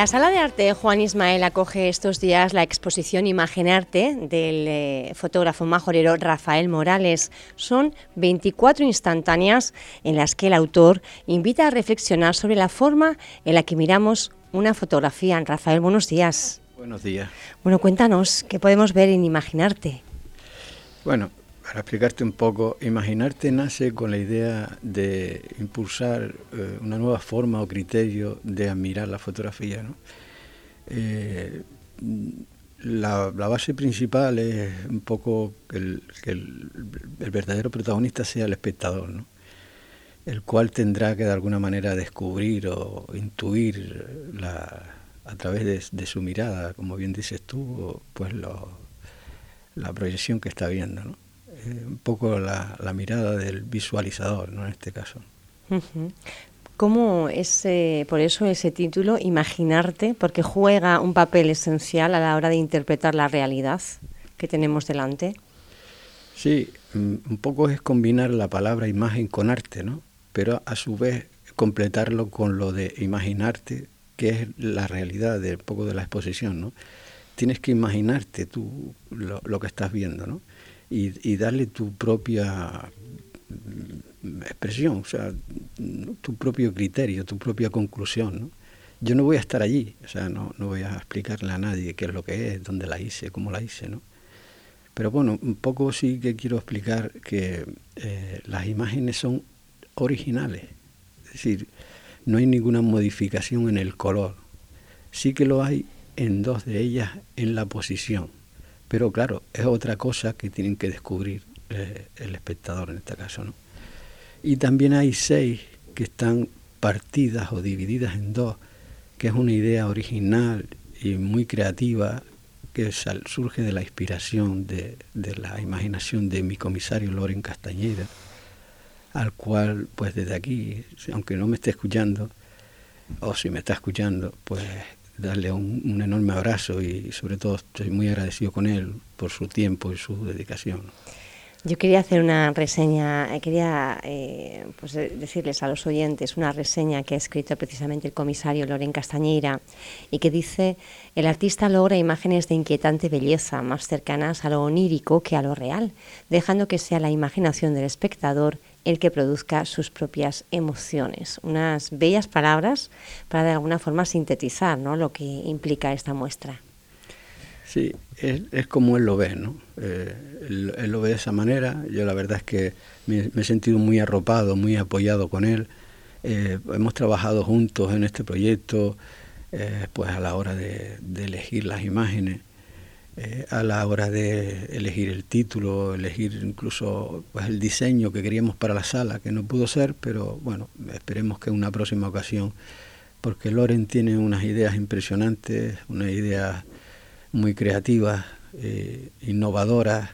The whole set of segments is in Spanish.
La Sala de Arte Juan Ismael acoge estos días la exposición Imaginarte del eh, fotógrafo majorero Rafael Morales. Son 24 instantáneas en las que el autor invita a reflexionar sobre la forma en la que miramos una fotografía. Rafael, buenos días. Buenos días. Bueno, cuéntanos, ¿qué podemos ver en Imaginarte? Bueno, para explicarte un poco, Imaginarte nace con la idea de impulsar eh, una nueva forma o criterio de admirar la fotografía. Eh, la, base principal es un poco que el, verdadero protagonista sea el espectador, el cual tendrá que de alguna manera descubrir o intuir a través de, su mirada, como bien dices tú, pues la proyección que está viendo. Eh, un poco la, mirada del visualizador, ¿no? En este caso. ¿Cómo es, por eso ese título, Imaginarte, porque juega un papel esencial a la hora de interpretar la realidad que tenemos delante? Sí, mm, un poco es combinar la palabra imagen con arte, ¿no? Pero a su vez completarlo con lo de imaginarte, que es la realidad de un poco de la exposición, ¿no? Tienes que imaginarte tú lo, lo que estás viendo, ¿no? Y, darle tu propia mm, expresión, o sea, tu propio criterio, tu propia conclusión. Yo no voy a estar allí, o sea, no, no voy a explicarle a nadie qué es lo que es, dónde la hice, cómo la hice, ¿no? Pero bueno, un poco sí que quiero explicar que eh, las imágenes son originales, es decir, no hay ninguna modificación en el color, sí que lo hay en dos de ellas en la posición pero claro, es otra cosa que tienen que descubrir eh, el espectador en este caso. ¿no? Y también hay seis que están partidas o divididas en dos, que es una idea original y muy creativa que surge de la inspiración, de, de, la imaginación de mi comisario Loren Castañeda, al cual, pues desde aquí, aunque no me esté escuchando, o si me está escuchando, pues darle un, enorme abrazo y sobre todo estoy muy agradecido con él por su tiempo y su dedicación. Yo quería hacer una reseña, eh, quería eh, pues decirles a los oyentes una reseña que ha escrito precisamente el comisario Loren Castañeira y que dice, el artista logra imágenes de inquietante belleza más cercanas a lo onírico que a lo real, dejando que sea la imaginación del espectador el que produzca sus propias emociones. Unas bellas palabras para de alguna forma sintetizar ¿no? lo que implica esta muestra. Sí, es, como él lo ve, ¿no? Eh, él, lo ve de esa manera. Yo la verdad es que me, he sentido muy arropado, muy apoyado con él. Eh, hemos trabajado juntos en este proyecto, eh, pues a la hora de elegir las imágenes. Eh, a la hora de elegir el título, elegir incluso pues, el diseño que queríamos para la sala, que no pudo ser, pero bueno, esperemos que en una próxima ocasión, porque Loren tiene unas ideas impresionantes, unas ideas muy creativas, eh, innovadoras,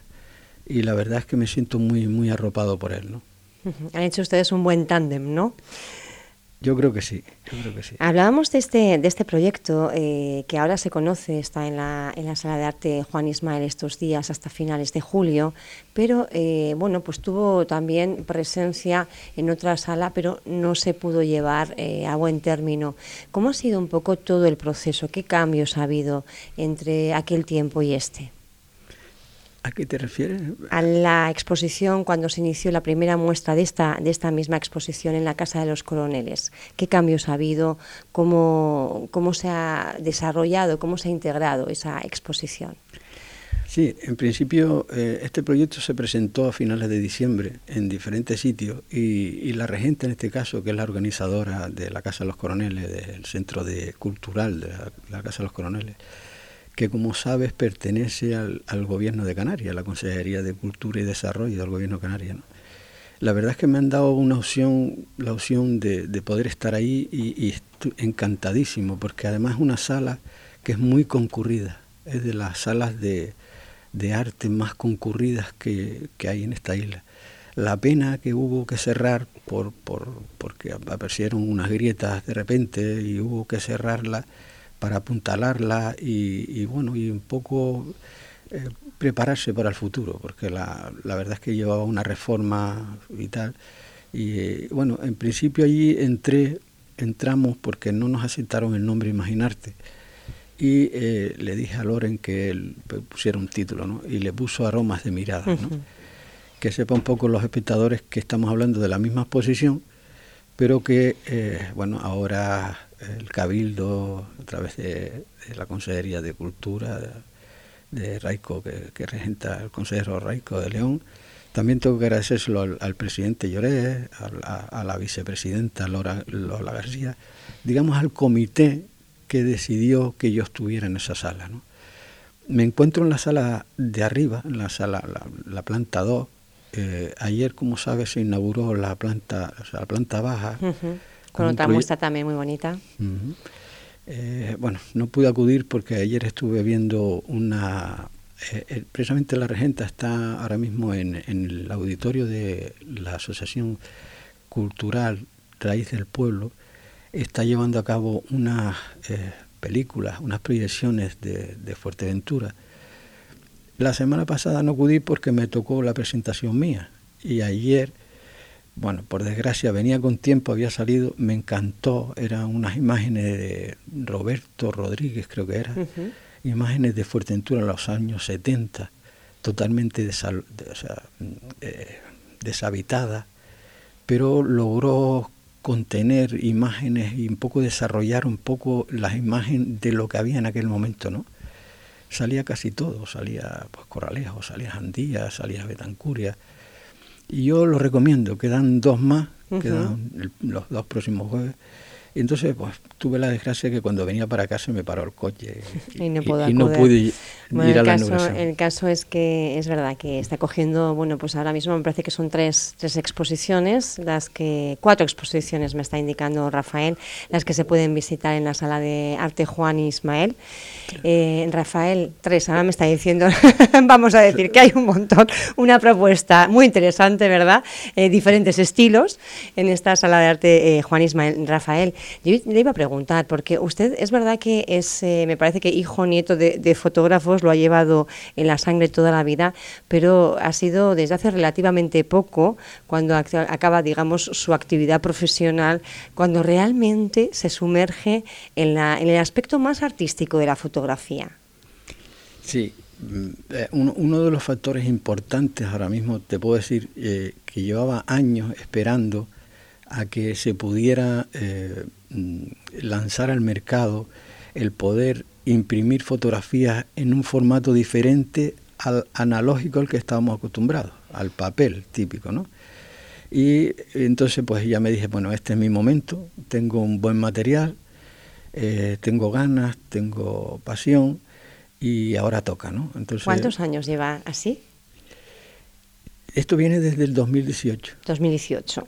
y la verdad es que me siento muy, muy arropado por él. ¿no? Han hecho ustedes un buen tándem, ¿no? Yo creo que sí, yo creo que sí. Hablábamos de este, de este proyecto eh, que ahora se conoce, está en la, en la Sala de Arte Juan Ismael estos días hasta finales de julio, pero eh, bueno, pues tuvo también presencia en otra sala, pero no se pudo llevar eh, a buen término. ¿Cómo ha sido un poco todo el proceso? ¿Qué cambios ha habido entre aquel tiempo y este? ¿A qué te refieres? A la exposición cuando se inició la primera muestra de esta, de esta misma exposición en la Casa de los Coroneles. ¿Qué cambios ha habido? ¿Cómo, cómo se ha desarrollado? ¿Cómo se ha integrado esa exposición? Sí, en principio eh, este proyecto se presentó a finales de diciembre en diferentes sitios y, la regente en este caso, que es la organizadora de la Casa de los Coroneles, del Centro de Cultural de la Casa de los Coroneles, que como sabes pertenece al, gobierno de Canarias, a la Consejería de Cultura y Desarrollo del gobierno canario. La verdad es que me han dado una opción, la opción de, poder estar ahí y, estoy encantadísimo, porque además es una sala que es muy concurrida, es de las salas de, arte más concurridas que, hay en esta isla. La pena que hubo que cerrar por, por, porque aparecieron unas grietas de repente y hubo que cerrarla para apuntalarla y, bueno, y un poco eh, prepararse para el futuro, porque la, verdad es que llevaba una reforma y tal. Y bueno, en principio allí entré entramos porque no nos aceptaron el nombre Imaginarte. Y eh, le dije a Loren que él pusiera un título, ¿no? Y le puso aromas de mirada, ¿no? Que sepa un poco los espectadores que estamos hablando de la misma exposición, pero que, eh, bueno, ahora el Cabildo, a través de, la Consejería de Cultura de, Raico, que, regenta el consejero Raico de León, también tengo que agradecérselo al, presidente Lloré, a, la vicepresidenta Lola, Lola García, digamos al comité que decidió que yo estuviera en esa sala. ¿no? Me encuentro en la sala de arriba, en la sala, la, planta 2. Eh, ayer, como sabes, se inauguró la planta, la planta baja. Con, otra muestra también muy bonita. Eh, bueno, no pude acudir porque ayer estuve viendo una... Eh, precisamente la regenta está ahora mismo en, en el auditorio de la Asociación Cultural Raíz del Pueblo está llevando a cabo unas eh, películas, unas proyecciones de, Fuerteventura. La semana pasada no acudí porque me tocó la presentación mía y ayer, bueno, por desgracia venía con tiempo, había salido, me encantó, eran unas imágenes de Roberto Rodríguez, creo que era, imágenes de Fuerteventura en los años 70, totalmente eh, deshabitada, pero logró contener imágenes y un poco desarrollar un poco las imágenes de lo que había en aquel momento, ¿no? Salía casi todo, salía pues Corralejo, salía Jandía, salía Betancuria. Y yo lo recomiendo, quedan dos más, quedan los dos próximos jueves entonces, pues tuve la desgracia que cuando venía para casa me paró el coche y, no, pude ir a la caso, El caso es que es verdad que está cogiendo, bueno, pues ahora mismo me parece que son tres, tres exposiciones, las que cuatro exposiciones me está indicando Rafael, las que se pueden visitar en la sala de arte Juan Ismael. Eh, Rafael, tres, ahora me está diciendo, vamos a decir que hay un montón, una propuesta muy interesante, ¿verdad? Eh, diferentes estilos en esta sala de arte eh, Juan Ismael. Rafael, le iba a preguntar, porque usted es verdad que es, eh, me parece que hijo nieto de, fotógrafos, lo ha llevado en la sangre toda la vida, pero ha sido desde hace relativamente poco, cuando acaba, digamos, su actividad profesional, cuando realmente se sumerge en, la, en el aspecto más artístico de la fotografía. Sí, mm, eh, uno, de los factores importantes ahora mismo, te puedo decir, eh, que llevaba años esperando a que se pudiera lanzar al mercado el poder imprimir fotografías en un formato diferente al analógico al que estábamos acostumbrados, al papel típico, ¿no? Y entonces pues ya me dije, bueno, este es mi momento, tengo un buen material, eh, tengo ganas, tengo pasión y ahora toca, ¿no? Entonces, ¿Cuántos años lleva así? Esto viene desde el 2018. 2018.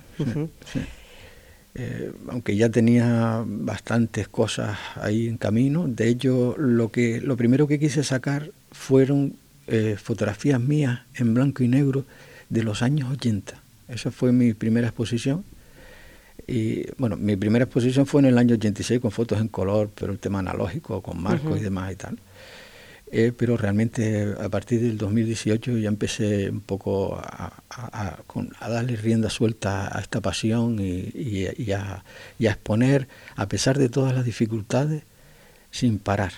Eh, aunque ya tenía bastantes cosas ahí en camino. De hecho, lo, que, lo primero que quise sacar fueron eh, fotografías mías en blanco y negro de los años 80. Esa fue mi primera exposición. Y bueno, mi primera exposición fue en el año 86 con fotos en color, pero el tema analógico, con marcos y demás y tal. Eh, pero realmente a partir del 2018 ya empecé un poco a, darle rienda suelta a esta pasión y, a, exponer, a pesar de todas las dificultades, sin parar.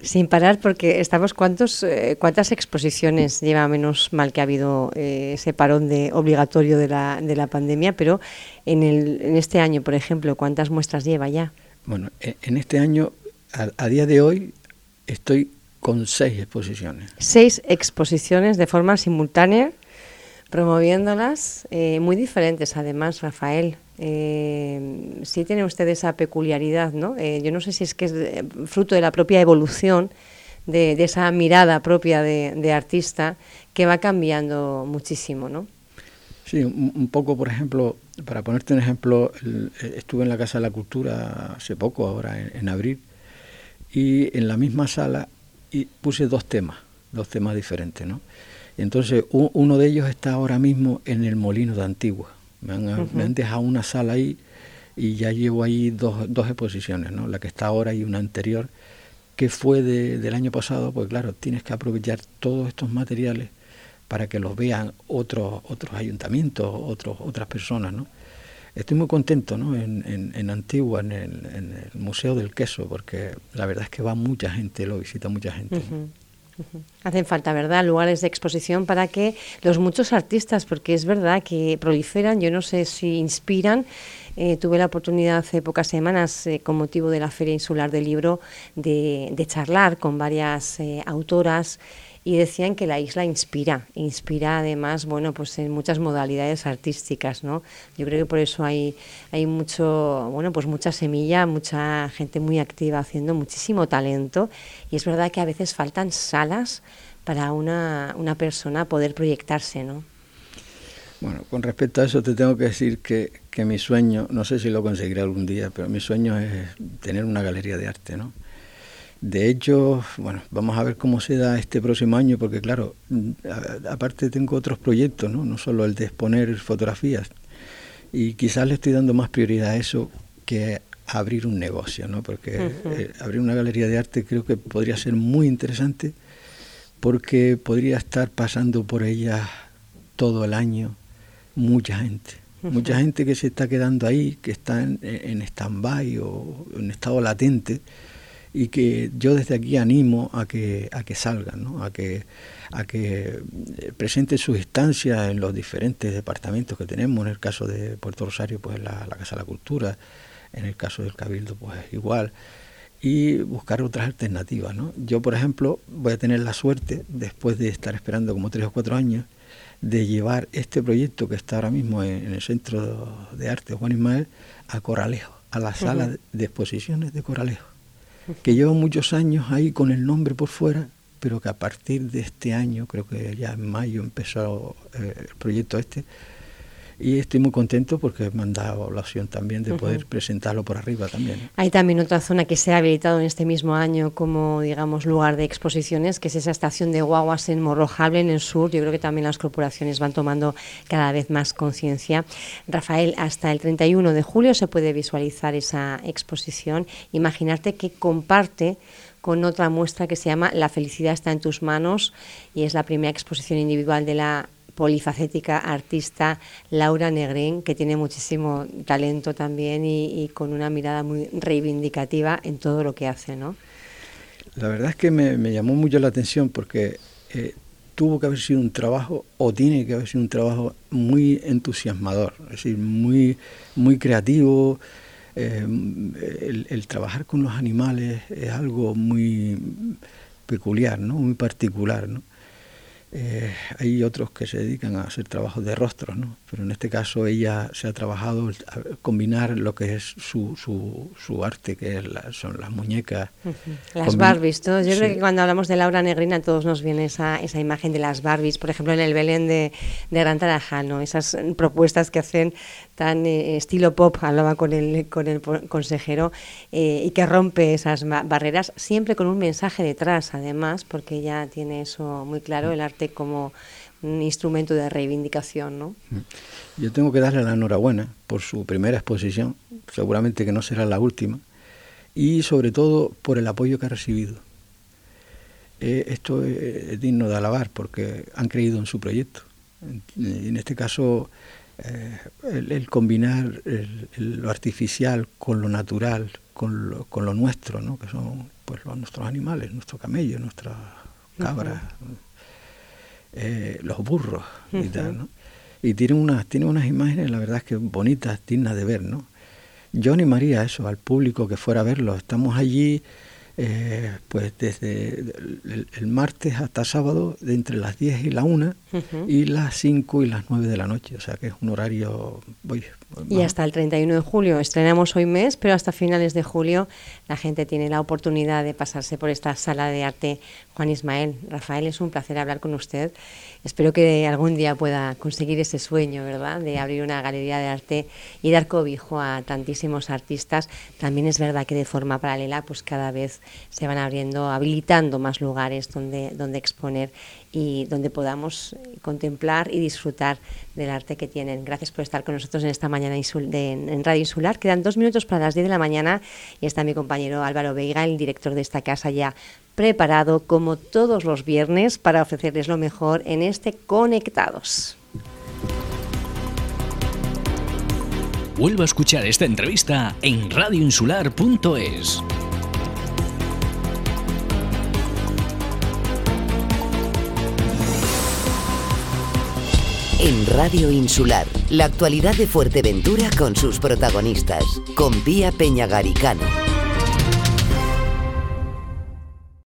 Sin parar, porque estamos, ¿cuántos, eh, ¿cuántas exposiciones lleva menos mal que ha habido eh, ese parón de, obligatorio de la, de la pandemia? Pero en, el, en este año, por ejemplo, ¿cuántas muestras lleva ya? Bueno, e, en este año, a día de hoy, estoy con seis exposiciones. Seis exposiciones de forma simultánea, promoviéndolas, eh, muy diferentes además, Rafael. Eh, sí tiene usted esa peculiaridad, ¿no? Eh, yo no sé si es que es fruto de la propia evolución, de, esa mirada propia de, artista, que va cambiando muchísimo, ¿no? Sí, un, poco, por ejemplo, para ponerte un ejemplo, estuve en la Casa de la Cultura hace poco, ahora en abril, y en la misma sala y puse dos temas, dos temas diferentes, ¿no? Entonces, uno de ellos está ahora mismo en el Molino de Antigua. Me han, dejado una sala ahí y ya llevo ahí dos, dos, exposiciones, ¿no? La que está ahora y una anterior, que fue del año pasado, pues claro, tienes que aprovechar todos estos materiales para que los vean otros, otros ayuntamientos, otros, otras personas, ¿no? Estoy muy contento ¿no? en, Antigua, en el, Museo del Queso, porque la verdad es que va mucha gente, lo visita mucha gente. Hacen falta, ¿verdad?, lugares de exposición para que los muchos artistas, porque es verdad que proliferan, yo no sé si inspiran. Eh, tuve la oportunidad hace pocas semanas, eh, con motivo de la Feria Insular del Libro, de, charlar con varias eh, autoras y decían que la isla inspira, inspira además, bueno, pues en muchas modalidades artísticas, ¿no? Yo creo que por eso hay, hay mucho, bueno, pues mucha semilla, mucha gente muy activa haciendo muchísimo talento y es verdad que a veces faltan salas para una, una persona poder proyectarse, ¿no? Bueno, con respecto a eso te tengo que decir que, que mi sueño, no sé si lo conseguiré algún día, pero mi sueño es tener una galería de arte, ¿no? De hecho, bueno, vamos a ver cómo se da este próximo año, porque claro, aparte tengo otros proyectos, ¿no? No solo el de exponer fotografías. Y quizás le estoy dando más prioridad a eso que a abrir un negocio, ¿no? Porque eh, abrir una galería de arte creo que podría ser muy interesante porque podría estar pasando por ella todo el año mucha gente. Mucha gente que se está quedando ahí, que está en, en stand-by o en estado latente y que yo desde aquí animo a que, a que salgan, ¿no? a, que, a que eh, presenten sus instancias en los diferentes departamentos que tenemos, en el caso de Puerto Rosario, pues la, Casa de la Cultura, en el caso del Cabildo, pues igual, y buscar otras alternativas. ¿no? Yo, por ejemplo, voy a tener la suerte, después de estar esperando como tres o cuatro años, de llevar este proyecto que está ahora mismo en, el Centro de Arte Juan Ismael a Coralejo, a la sala de exposiciones de Coralejo que lleva muchos años ahí con el nombre por fuera, pero que a partir de este año, creo que ya en mayo empezó eh, el proyecto este, y estoy muy contento porque me han dado la opción también de poder presentarlo por arriba también. Hay también otra zona que se ha habilitado en este mismo año como, digamos, lugar de exposiciones, que es esa estación de guaguas en Morrojable, en el sur. Yo creo que también las corporaciones van tomando cada vez más conciencia. Rafael, hasta el 31 de julio se puede visualizar esa exposición. Imaginarte que comparte con otra muestra que se llama La felicidad está en tus manos y es la primera exposición individual de la polifacética artista Laura Negrín, que tiene muchísimo talento también y, con una mirada muy reivindicativa en todo lo que hace, ¿no? La verdad es que me, llamó mucho la atención porque eh, tuvo que haber sido un trabajo, o tiene que haber sido un trabajo muy entusiasmador, es decir, muy, muy creativo. Eh, el, el, trabajar con los animales es algo muy peculiar, ¿no? muy particular. ¿no? Eh, hay otros que se dedican a hacer trabajos de rostros, ¿no? pero en este caso ella se ha trabajado a combinar lo que es su, su, su arte, que son las muñecas. Las Barbies, Yo creo que cuando hablamos de Laura Negrina todos nos viene esa, esa imagen de las Barbies, por ejemplo en el Belén de, de Gran Tarajal, esas propuestas que hacen tan eh, estilo pop, hablaba con el, con el consejero, eh, y que rompe esas barreras, siempre con un mensaje detrás, además, porque ya tiene eso muy claro, el arte como un instrumento de reivindicación. ¿no? Mm. Yo tengo que darle la enhorabuena por su primera exposición, seguramente que no será la última, y sobre todo por el apoyo que ha recibido. Eh, esto es digno de alabar porque han creído en su proyecto. En, en este caso eh, el, combinar lo artificial con lo natural, con lo, con lo nuestro, ¿no? que son pues, nuestros animales, nuestro camello, nuestras cabras, eh, los burros y tal. ¿no? Y tiene unas, tiene unas imágenes, la verdad es que bonitas, dignas de ver. ¿no? Yo animaría eso, al público que fuera a verlo. Estamos allí eh, pues desde el, martes hasta sábado, de entre las 10 y la 1 y las 5 y las 9 de la noche, o sea que es un horario... y hasta el 31 de julio, estrenamos hoy mes, pero hasta finales de julio la gente tiene la oportunidad de pasarse por esta sala de arte Juan Ismael. Rafael, es un placer hablar con usted. Espero que algún día pueda conseguir ese sueño, ¿verdad?, de abrir una galería de arte y dar cobijo a tantísimos artistas. También es verdad que de forma paralela, pues cada vez se van abriendo, habilitando más lugares donde, donde exponer y donde podamos contemplar y disfrutar del arte que tienen. Gracias por estar con nosotros en esta mañana en Radio Insular. Quedan dos minutos para las 10 de la mañana y está mi compañero Álvaro Veiga, el director de esta casa, ya preparado como todos los viernes para ofrecerles lo mejor en este Conectados. vuelva a escuchar esta entrevista en radioinsular.es. En Radio Insular, la actualidad de Fuerteventura con sus protagonistas, con Pía Peñagaricano.